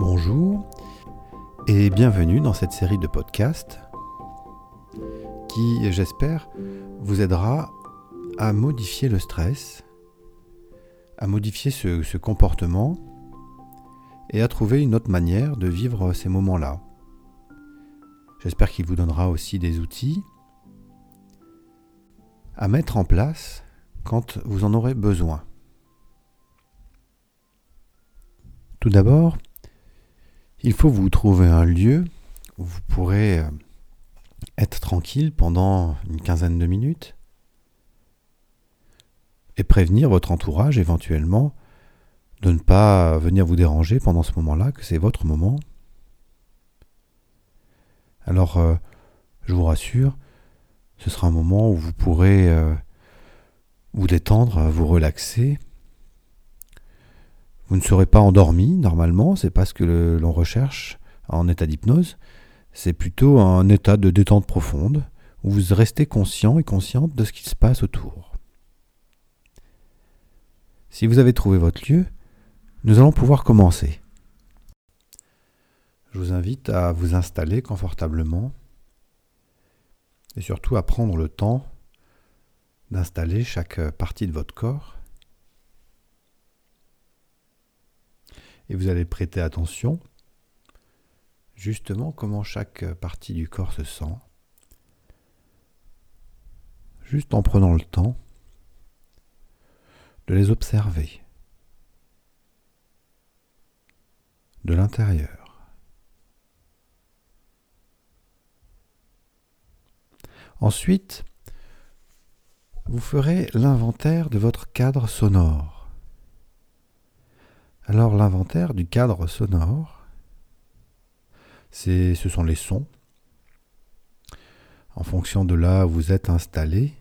Bonjour et bienvenue dans cette série de podcasts qui, j'espère, vous aidera à modifier le stress, à modifier ce, comportement et à trouver une autre manière de vivre ces moments-là. J'espère qu'il vous donnera aussi des outils à mettre en place quand vous en aurez besoin. Tout d'abord, il faut vous trouver un lieu où vous pourrez euh, être tranquille pendant une quinzaine de minutes et prévenir votre entourage éventuellement de ne pas venir vous déranger pendant ce moment-là, que c'est votre moment. Alors, euh, je vous rassure, ce sera un moment où vous pourrez euh, vous détendre, vous relaxer. Vous ne serez pas endormi normalement, c'est pas ce que l'on recherche en état d'hypnose, c'est plutôt un état de détente profonde où vous restez conscient et consciente de ce qui se passe autour. Si vous avez trouvé votre lieu, nous allons pouvoir commencer. Je vous invite à vous installer confortablement et surtout à prendre le temps d'installer chaque partie de votre corps. Et vous allez prêter attention justement comment chaque partie du corps se sent, juste en prenant le temps de les observer de l'intérieur. Ensuite, vous ferez l'inventaire de votre cadre sonore. Alors l'inventaire du cadre sonore, ce sont les sons. En fonction de là où vous êtes installé,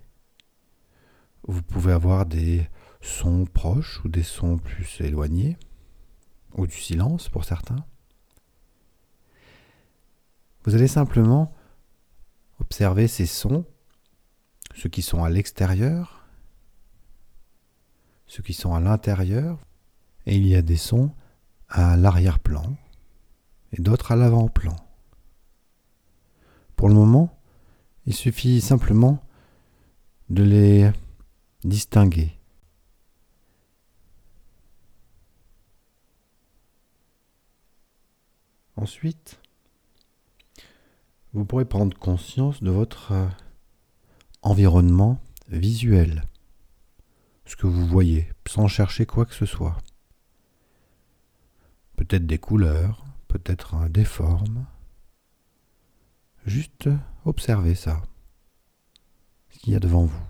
vous pouvez avoir des sons proches ou des sons plus éloignés, ou du silence pour certains. Vous allez simplement observer ces sons, ceux qui sont à l'extérieur, ceux qui sont à l'intérieur, et il y a des sons à l'arrière-plan, et d'autres à l'avant-plan. Pour le moment, il suffit simplement de les distinguer. Ensuite, vous pourrez prendre conscience de votre euh, environnement visuel, ce que vous voyez, sans chercher quoi que ce soit. Peut-être des couleurs, peut-être des formes. Juste observez ça, ce qu'il y a devant vous.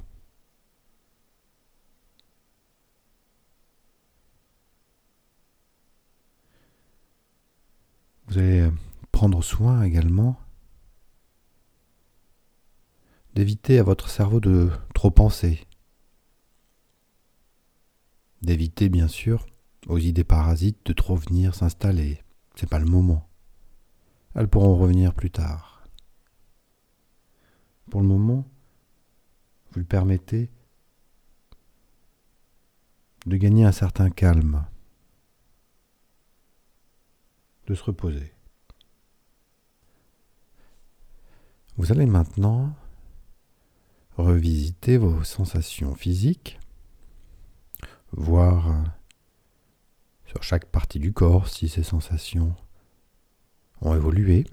Vous allez prendre soin également d'éviter à votre cerveau de trop penser, d'éviter bien sûr aux idées parasites de trop venir s'installer, c'est pas le moment. Elles pourront revenir plus tard. Pour le moment, vous le permettez de gagner un certain calme, de se reposer. Vous allez maintenant revisiter vos sensations physiques, voir sur chaque partie du corps si ces sensations ont évolué.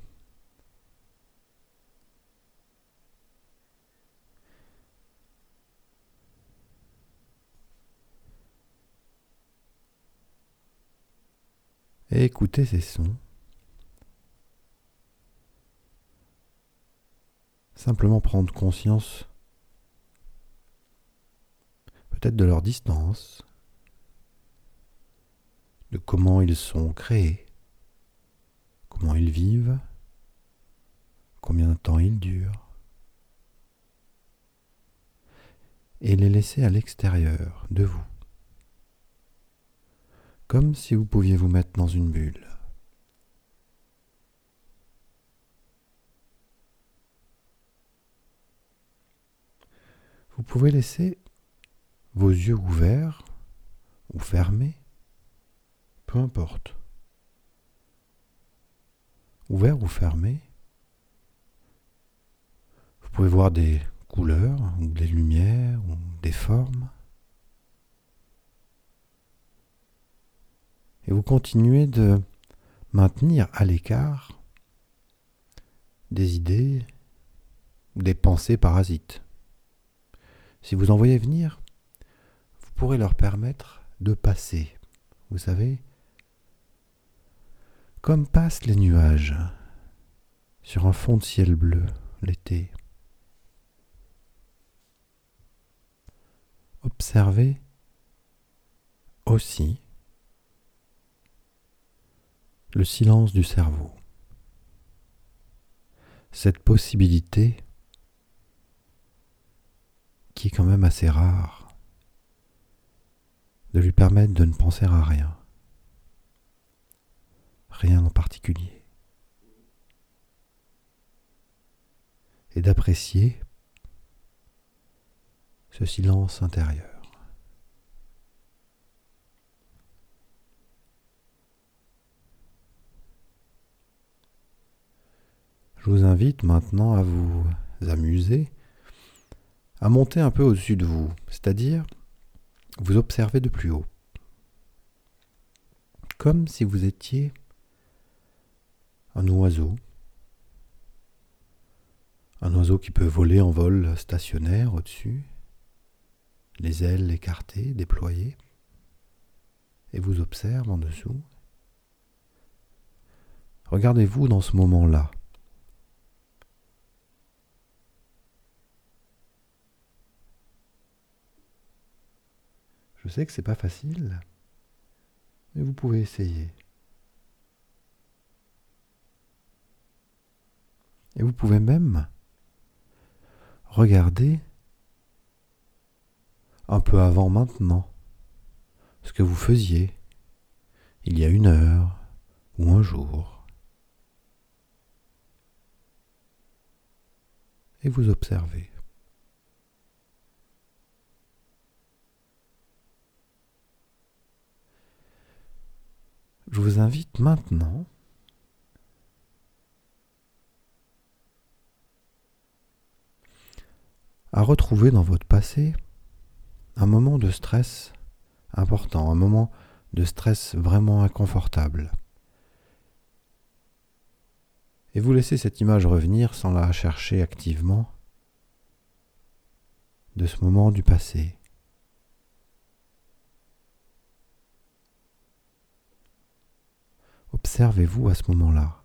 Et écoutez ces sons. Simplement prendre conscience peut-être de leur distance, de comment ils sont créés, comment ils vivent, combien de temps ils durent, et les laisser à l'extérieur de vous, comme si vous pouviez vous mettre dans une bulle. Vous pouvez laisser vos yeux ouverts ou fermés peu importe. ouvert ou fermé. Vous pouvez voir des couleurs ou des lumières ou des formes. Et vous continuez de maintenir à l'écart des idées des pensées parasites. Si vous en voyez venir, vous pourrez leur permettre de passer. Vous savez, comme passent les nuages sur un fond de ciel bleu l'été? Observez aussi le silence du cerveau. Cette possibilité qui est quand même assez rare de lui permettre de ne penser à rien. Rien en particulier. Et d'apprécier ce silence intérieur. Je vous invite maintenant à vous amuser, à monter un peu au-dessus de vous, c'est-à-dire vous observez de plus haut, comme si vous étiez un oiseau, un oiseau qui peut voler en vol stationnaire au-dessus, les ailes écartées, déployées, et vous observe en dessous. Regardez-vous dans ce moment-là. Je sais que c'est pas facile, mais vous pouvez essayer. Et vous pouvez même regarder un peu avant maintenant ce que vous faisiez il y a une heure ou un jour. Et vous observez. Je vous invite maintenant retrouver dans votre passé un moment de stress important, un moment de stress vraiment inconfortable. Et vous laissez cette image revenir sans la chercher activement de ce moment du passé. Observez-vous à ce moment-là.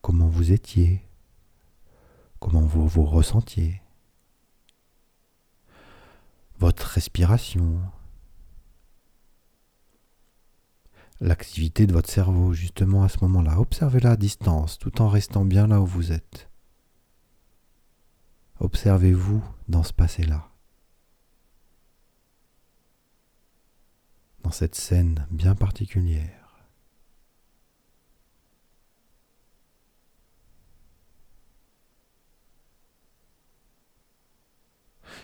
Comment vous étiez, comment vous vous ressentiez, votre respiration, l'activité de votre cerveau justement à ce moment-là. Observez-la à distance tout en restant bien là où vous êtes. Observez-vous dans ce passé-là. dans cette scène bien particulière.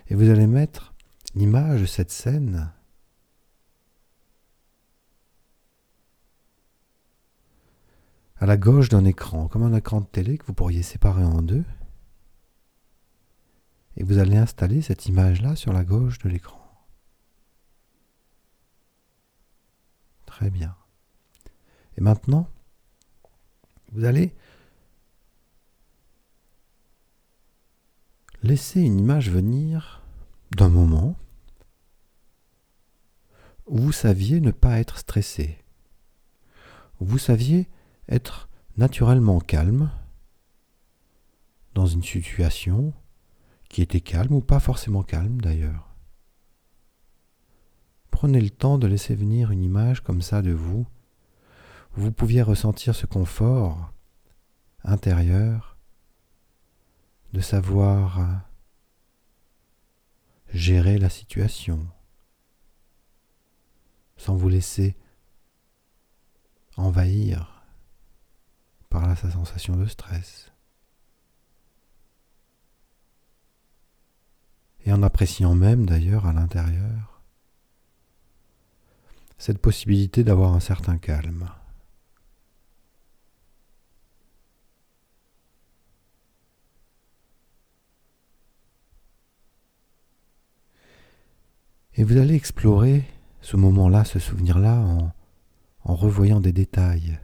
Et vous allez mettre l'image de cette scène à la gauche d'un écran, comme un écran de télé que vous pourriez séparer en deux. Et vous allez installer cette image-là sur la gauche de l'écran. Très bien. Et maintenant, vous allez laisser une image venir d'un moment où vous saviez ne pas être stressé, vous saviez être naturellement calme dans une situation qui était calme ou pas forcément calme d'ailleurs. Prenez le temps de laisser venir une image comme ça de vous, vous pouviez ressentir ce confort intérieur de savoir gérer la situation sans vous laisser envahir par la sensation de stress. Et en appréciant même d'ailleurs à l'intérieur cette possibilité d'avoir un certain calme. Et vous allez explorer ce moment-là, ce souvenir-là, en, revoyant des détails,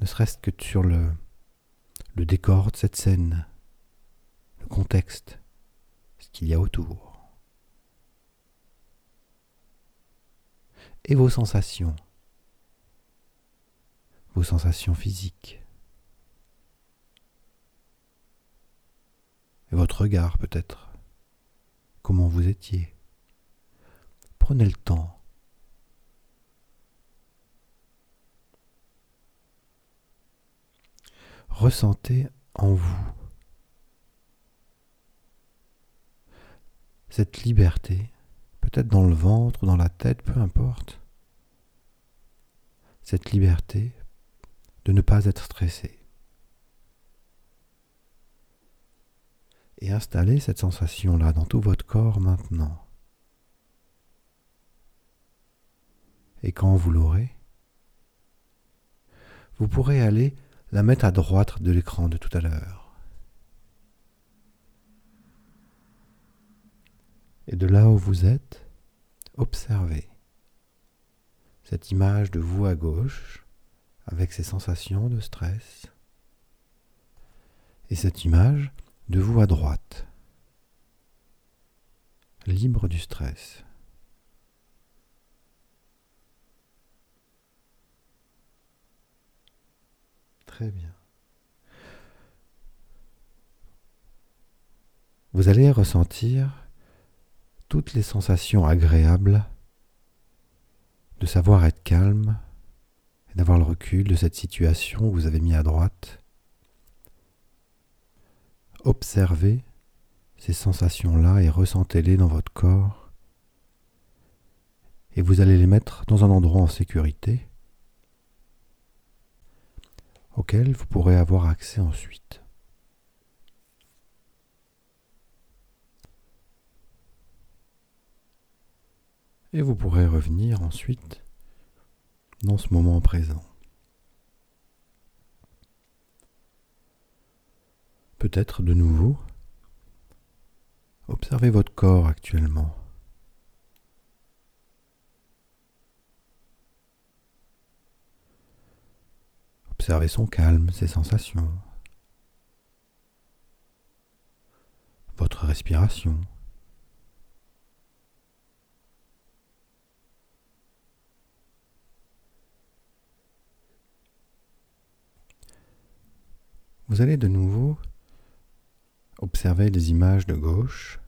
ne serait-ce que sur le, le décor de cette scène, le contexte, ce qu'il y a autour. Et vos sensations, vos sensations physiques. Et votre regard peut-être, comment vous étiez. Prenez le temps. Ressentez en vous cette liberté, peut-être dans le ventre ou dans la tête, peu importe, cette liberté de ne pas être stressé. Et installez cette sensation-là dans tout votre corps maintenant. Et quand vous l'aurez, vous pourrez aller la mettre à droite de l'écran de tout à l'heure. Et de là où vous êtes, observez cette image de vous à gauche avec ses sensations de stress et cette image de vous à droite, libre du stress. Très bien. Vous allez ressentir toutes les sensations agréables de savoir être calme et d'avoir le recul de cette situation que vous avez mis à droite. Observez ces sensations-là et ressentez-les dans votre corps. Et vous allez les mettre dans un endroit en sécurité auquel vous pourrez avoir accès ensuite. Et vous pourrez revenir ensuite dans ce moment présent. Peut-être de nouveau, observez votre corps actuellement. Observez son calme, ses sensations, votre respiration. Vous allez de nouveau observer les images de gauche,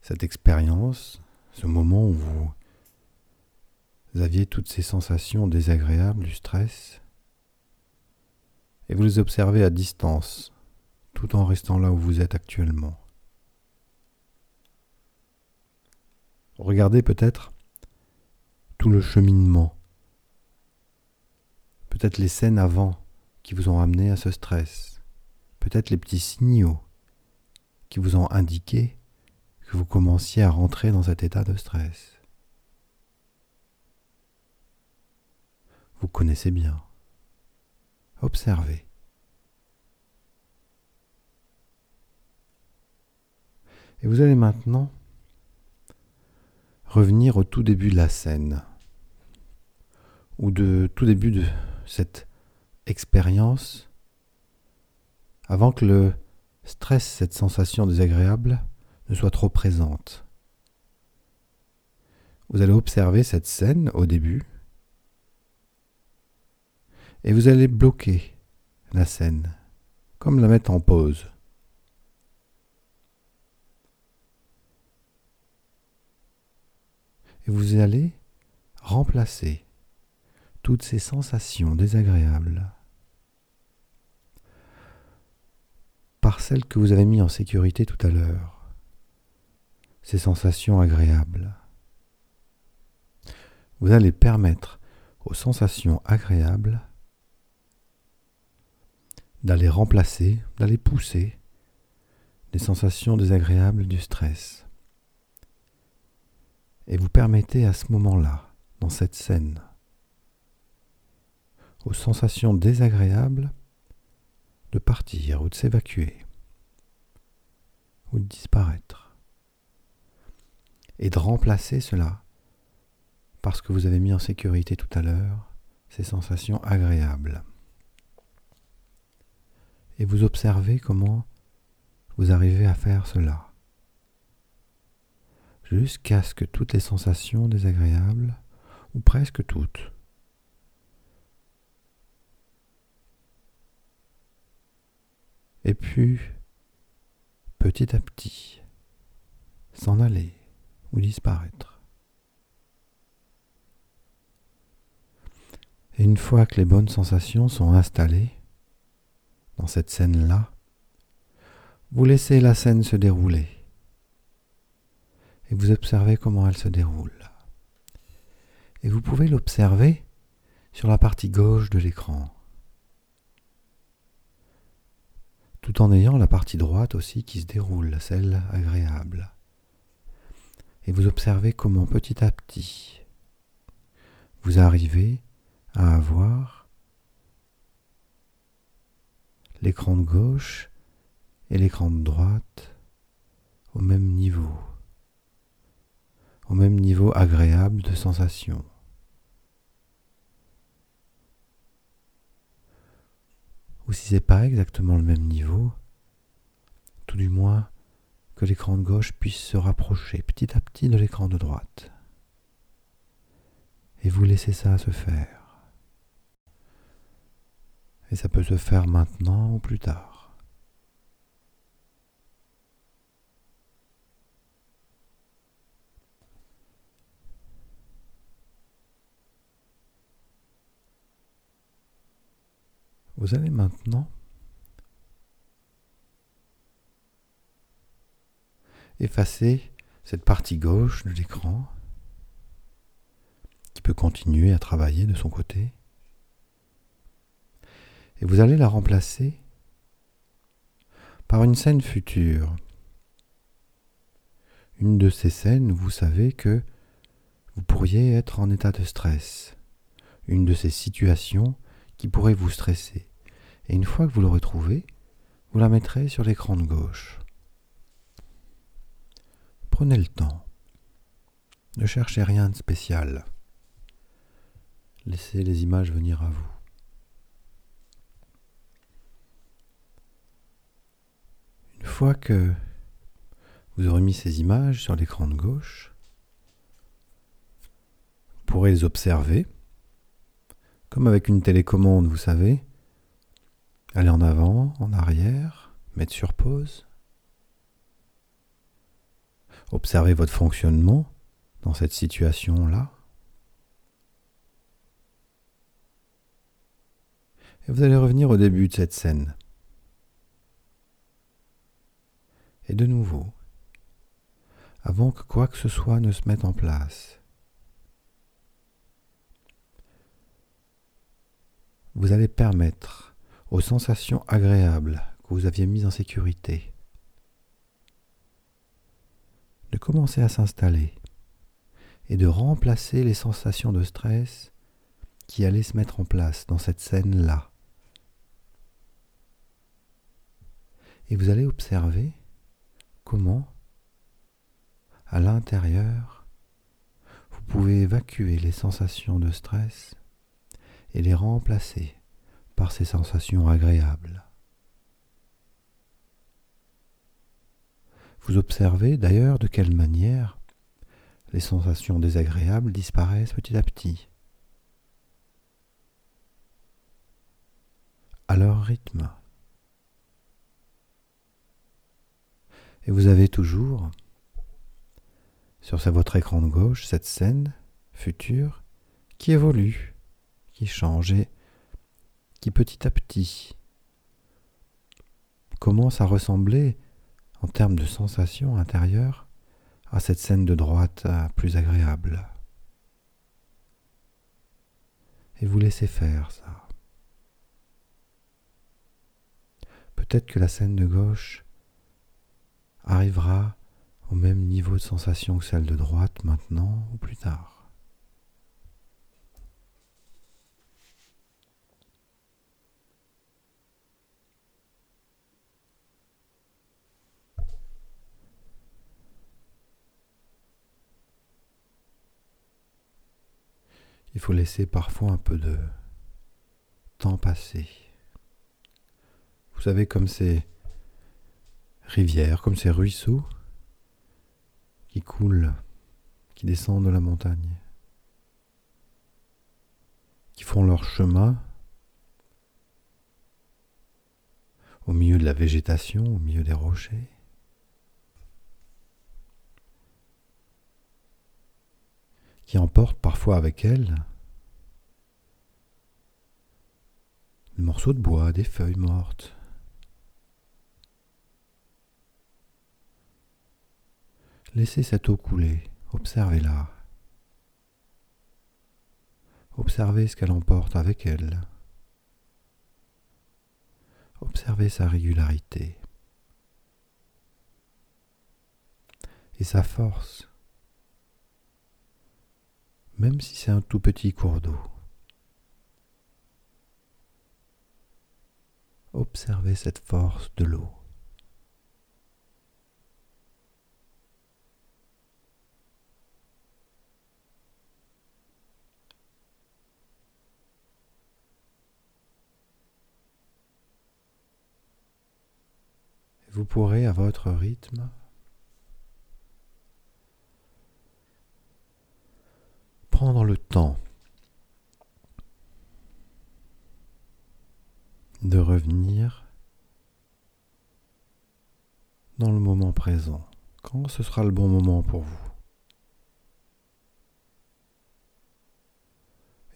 cette expérience, ce moment où vous aviez toutes ces sensations désagréables du stress et vous les observez à distance tout en restant là où vous êtes actuellement. Regardez peut-être tout le cheminement, peut-être les scènes avant qui vous ont amené à ce stress, peut-être les petits signaux qui vous ont indiqué que vous commenciez à rentrer dans cet état de stress. Vous connaissez bien. Observez. Et vous allez maintenant revenir au tout début de la scène, ou de tout début de cette expérience, avant que le stress, cette sensation désagréable, ne soit trop présente. Vous allez observer cette scène au début, et vous allez bloquer la scène, comme la mettre en pause. Et vous allez remplacer toutes ces sensations désagréables par celles que vous avez mis en sécurité tout à l'heure, ces sensations agréables. Vous allez permettre aux sensations agréables d'aller remplacer, d'aller pousser les sensations désagréables du stress. Et vous permettez à ce moment-là, dans cette scène, aux sensations désagréables de partir ou de s'évacuer, ou de disparaître. Et de remplacer cela parce que vous avez mis en sécurité tout à l'heure ces sensations agréables. Et vous observez comment vous arrivez à faire cela. Jusqu'à ce que toutes les sensations désagréables, ou presque toutes, et puis petit à petit s'en aller ou disparaître. Et une fois que les bonnes sensations sont installées dans cette scène-là, vous laissez la scène se dérouler et vous observez comment elle se déroule. Et vous pouvez l'observer sur la partie gauche de l'écran. tout en ayant la partie droite aussi qui se déroule, celle agréable. Et vous observez comment petit à petit vous arrivez à avoir l'écran de gauche et l'écran de droite au même niveau, au même niveau agréable de sensation. ou si c'est pas exactement le même niveau, tout du moins que l'écran de gauche puisse se rapprocher petit à petit de l'écran de droite. Et vous laissez ça se faire. Et ça peut se faire maintenant ou plus tard. Vous allez maintenant effacer cette partie gauche de l'écran qui peut continuer à travailler de son côté. Et vous allez la remplacer par une scène future. Une de ces scènes où vous savez que vous pourriez être en état de stress. Une de ces situations qui pourrait vous stresser. Et une fois que vous l'aurez trouvé, vous la mettrez sur l'écran de gauche. Prenez le temps. Ne cherchez rien de spécial. Laissez les images venir à vous. Une fois que vous aurez mis ces images sur l'écran de gauche, vous pourrez les observer comme avec une télécommande, vous savez. Aller en avant, en arrière, mettre sur pause. Observez votre fonctionnement dans cette situation-là. Et vous allez revenir au début de cette scène. Et de nouveau, avant que quoi que ce soit ne se mette en place, vous allez permettre aux sensations agréables que vous aviez mises en sécurité de commencer à s'installer et de remplacer les sensations de stress qui allaient se mettre en place dans cette scène-là. Et vous allez observer comment, à l'intérieur, vous pouvez évacuer les sensations de stress et les remplacer par ces sensations agréables. Vous observez d'ailleurs de quelle manière les sensations désagréables disparaissent petit à petit, à leur rythme. Et vous avez toujours sur votre écran de gauche cette scène future qui évolue qui change et qui petit à petit commence à ressembler en termes de sensations intérieures à cette scène de droite euh, plus agréable. Et vous laissez faire ça. Peut-être que la scène de gauche arrivera au même niveau de sensation que celle de droite maintenant ou plus tard. Il faut laisser parfois un peu de temps passer. Vous savez comme c'est rivières, comme ces ruisseaux qui coulent, qui descendent de la montagne, qui font leur chemin au milieu de la végétation, au milieu des rochers. qui emportent parfois avec elles des morceaux de bois, des feuilles mortes. Laissez cette eau couler, observez-la. Observez ce qu'elle emporte avec elle. Observez sa régularité et sa force, même si c'est un tout petit cours d'eau. Observez cette force de l'eau. Vous pourrez à votre rythme. Prendre le temps de revenir dans le moment présent, quand ce sera le bon moment pour vous.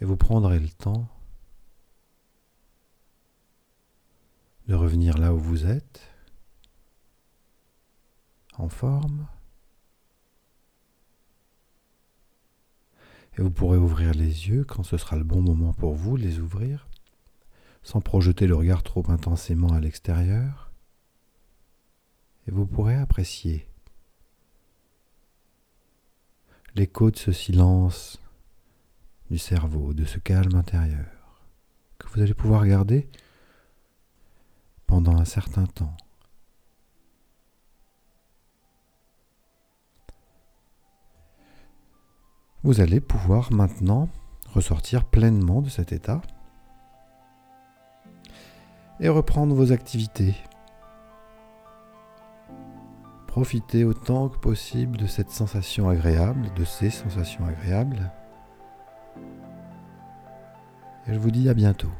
Et vous prendrez le temps de revenir là où vous êtes en forme. Et vous pourrez ouvrir les yeux quand ce sera le bon moment pour vous, les ouvrir, sans projeter le regard trop intensément à l'extérieur. Et vous pourrez apprécier l'écho de ce silence du cerveau, de ce calme intérieur, que vous allez pouvoir garder pendant un certain temps. Vous allez pouvoir maintenant ressortir pleinement de cet état et reprendre vos activités. Profitez autant que possible de cette sensation agréable, de ces sensations agréables. Et je vous dis à bientôt.